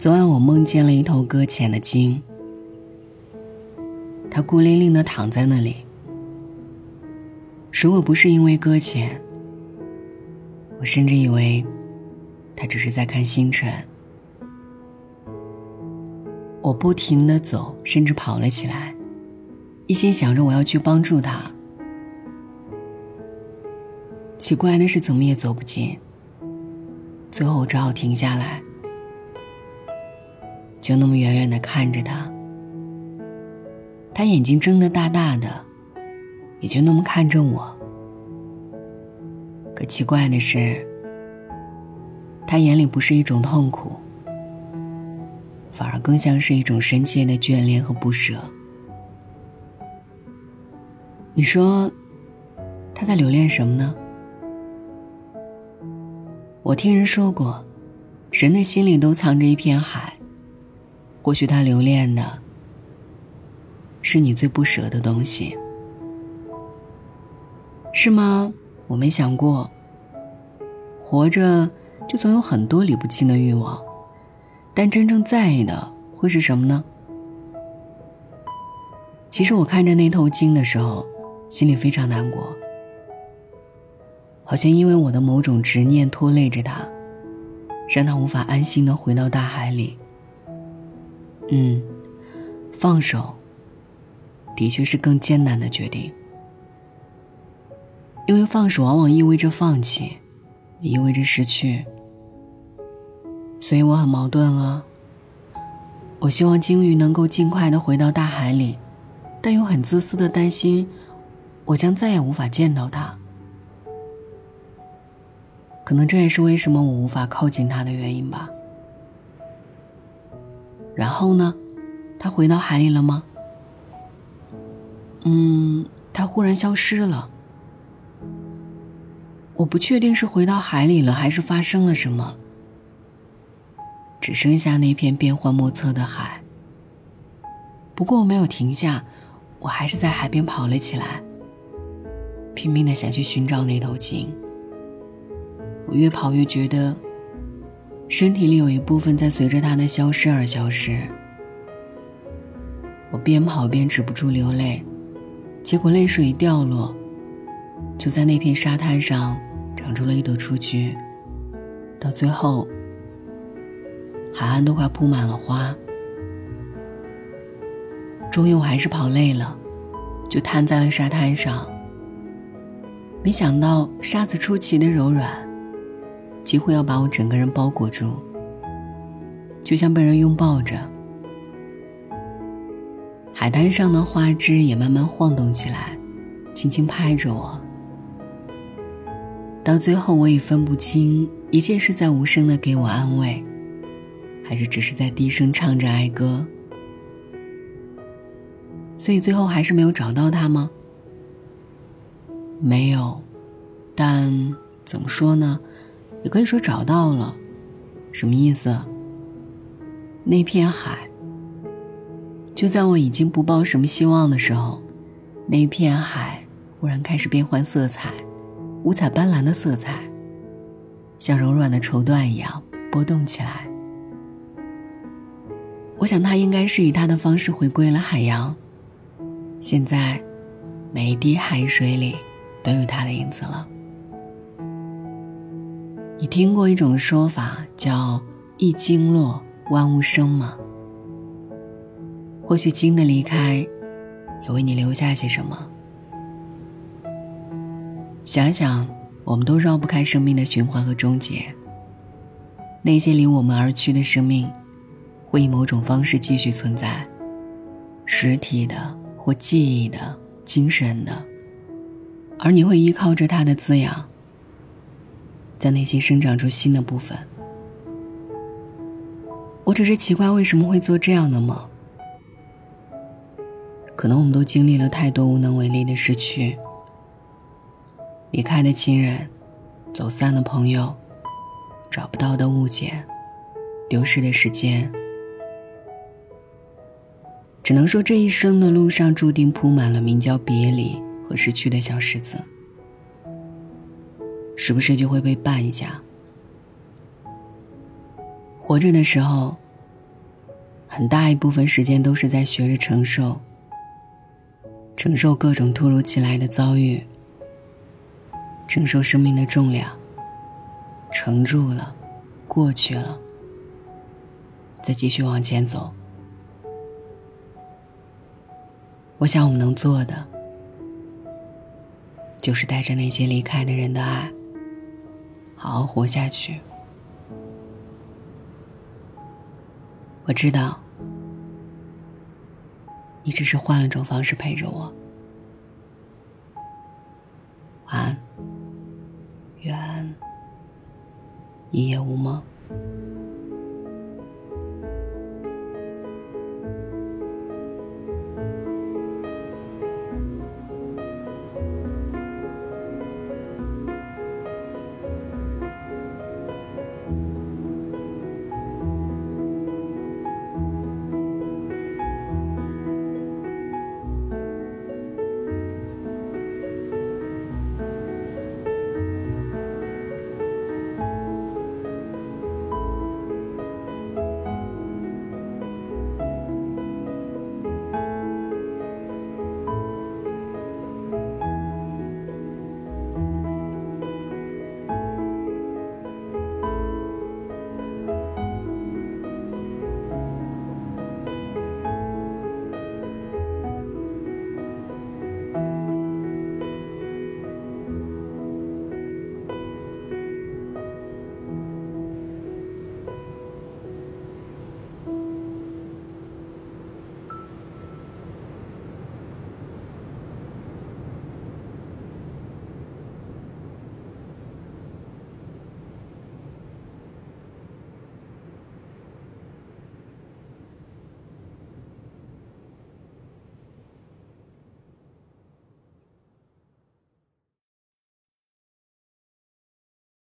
昨晚我梦见了一头搁浅的鲸，他孤零零的躺在那里。如果不是因为搁浅，我甚至以为他只是在看星辰。我不停的走，甚至跑了起来，一心想着我要去帮助他。奇怪的是，怎么也走不近。最后我只好停下来。就那么远远的看着他，他眼睛睁得大大的，也就那么看着我。可奇怪的是，他眼里不是一种痛苦，反而更像是一种深切的眷恋和不舍。你说，他在留恋什么呢？我听人说过，人的心里都藏着一片海。或许他留恋的，是你最不舍的东西，是吗？我没想过，活着就总有很多理不清的欲望，但真正在意的会是什么呢？其实我看着那头鲸的时候，心里非常难过，好像因为我的某种执念拖累着它，让它无法安心的回到大海里。嗯，放手的确是更艰难的决定，因为放手往往意味着放弃，也意味着失去。所以我很矛盾啊。我希望鲸鱼能够尽快的回到大海里，但又很自私的担心，我将再也无法见到它。可能这也是为什么我无法靠近它的原因吧。然后呢，他回到海里了吗？嗯，他忽然消失了。我不确定是回到海里了，还是发生了什么。只剩下那片变幻莫测的海。不过我没有停下，我还是在海边跑了起来，拼命的想去寻找那头鲸。我越跑越觉得。身体里有一部分在随着他的消失而消失。我边跑边止不住流泪，结果泪水一掉落，就在那片沙滩上长出了一朵雏菊。到最后，海岸都快铺满了花。终于，我还是跑累了，就瘫在了沙滩上。没想到沙子出奇的柔软。几乎要把我整个人包裹住，就像被人拥抱着。海滩上的花枝也慢慢晃动起来，轻轻拍着我。到最后，我已分不清一切是在无声的给我安慰，还是只是在低声唱着哀歌。所以最后还是没有找到他吗？没有，但怎么说呢？也可以说找到了，什么意思？那片海，就在我已经不抱什么希望的时候，那片海忽然开始变换色彩，五彩斑斓的色彩，像柔软的绸缎一样波动起来。我想，它应该是以它的方式回归了海洋。现在，每一滴海水里都有它的影子了。你听过一种说法叫“一鲸落，万物生”吗？或许鲸的离开，也为你留下些什么。想想，我们都绕不开生命的循环和终结。那些离我们而去的生命，会以某种方式继续存在，实体的或记忆的、精神的，而你会依靠着它的滋养。在内心生长出新的部分。我只是奇怪为什么会做这样的梦。可能我们都经历了太多无能为力的失去，离开的亲人，走散的朋友，找不到的物件，丢失的时间。只能说这一生的路上注定铺满了名叫别离和失去的小石子，时不时就会被绊一下。活着的时候，很大一部分时间都是在学着承受，承受各种突如其来的遭遇，承受生命的重量，承住了，过去了，再继续往前走。我想，我们能做的，就是带着那些离开的人的爱，好好活下去。我知道，你只是换了种方式陪着我。